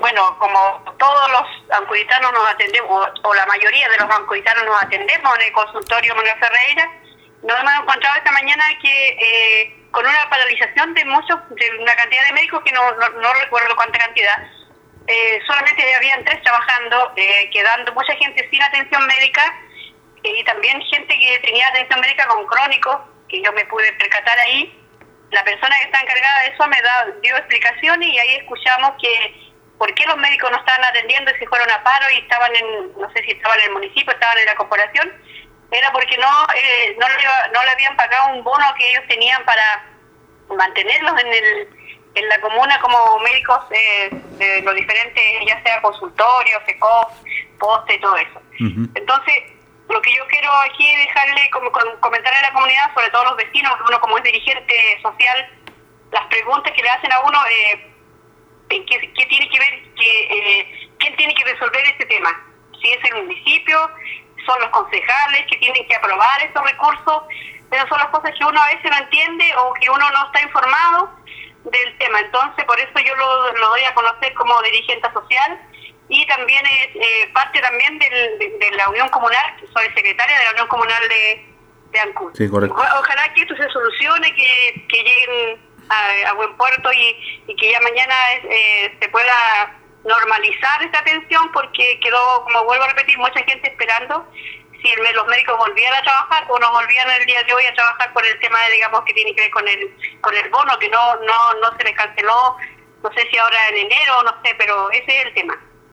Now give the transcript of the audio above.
bueno, como todos los ancuritanos nos atendemos, o, la mayoría de los ancuritanos nos atendemos en el consultorio Manuel Ferreira, nos hemos encontrado esta mañana que eh, con una paralización de muchos, de una cantidad de médicos que no, no, recuerdo cuánta cantidad, eh, solamente habían tres trabajando, eh, quedando mucha gente sin atención médica y también gente que tenía atención médica con crónicos, que yo me pude percatar ahí. La persona que está encargada de eso me da, dio explicaciones y ahí escuchamos que por qué los médicos no estaban atendiendo y se fueron a paro y estaban en, no sé si estaban en el municipio, estaban en la corporación, era porque no, eh, no, le, no le habían pagado un bono que ellos tenían para mantenerlos en el en la comuna como médicos eh, de los diferentes, ya sea consultorios, ECOF, poste y todo eso. Entonces, lo que yo quiero aquí es dejarle como comentar a la comunidad, sobre todo a los vecinos, uno como es dirigente social, las preguntas que le hacen a uno, eh, ¿qué, tiene que ver, que, eh, quién tiene que resolver este tema? Si es el municipio, son los concejales que tienen que aprobar estos recursos, pero son las cosas que uno a veces no entiende o que uno no está informado del tema. Entonces, por eso yo lo, lo doy a conocer como dirigente social y también es eh, parte también de, la Unión Comunal, soy secretaria de la Unión Comunal de, de Ancud. ojalá que esto se solucione, que, que lleguen a, buen puerto y, y, que ya mañana eh, se pueda normalizar esta atención porque quedó, como vuelvo a repetir, mucha gente esperando si los médicos volvían a trabajar o no volvían el día de hoy a trabajar por el tema, de, digamos, que tiene que ver con el con el bono, que no no no se les canceló, no sé si ahora en enero, no sé, pero ese es el tema.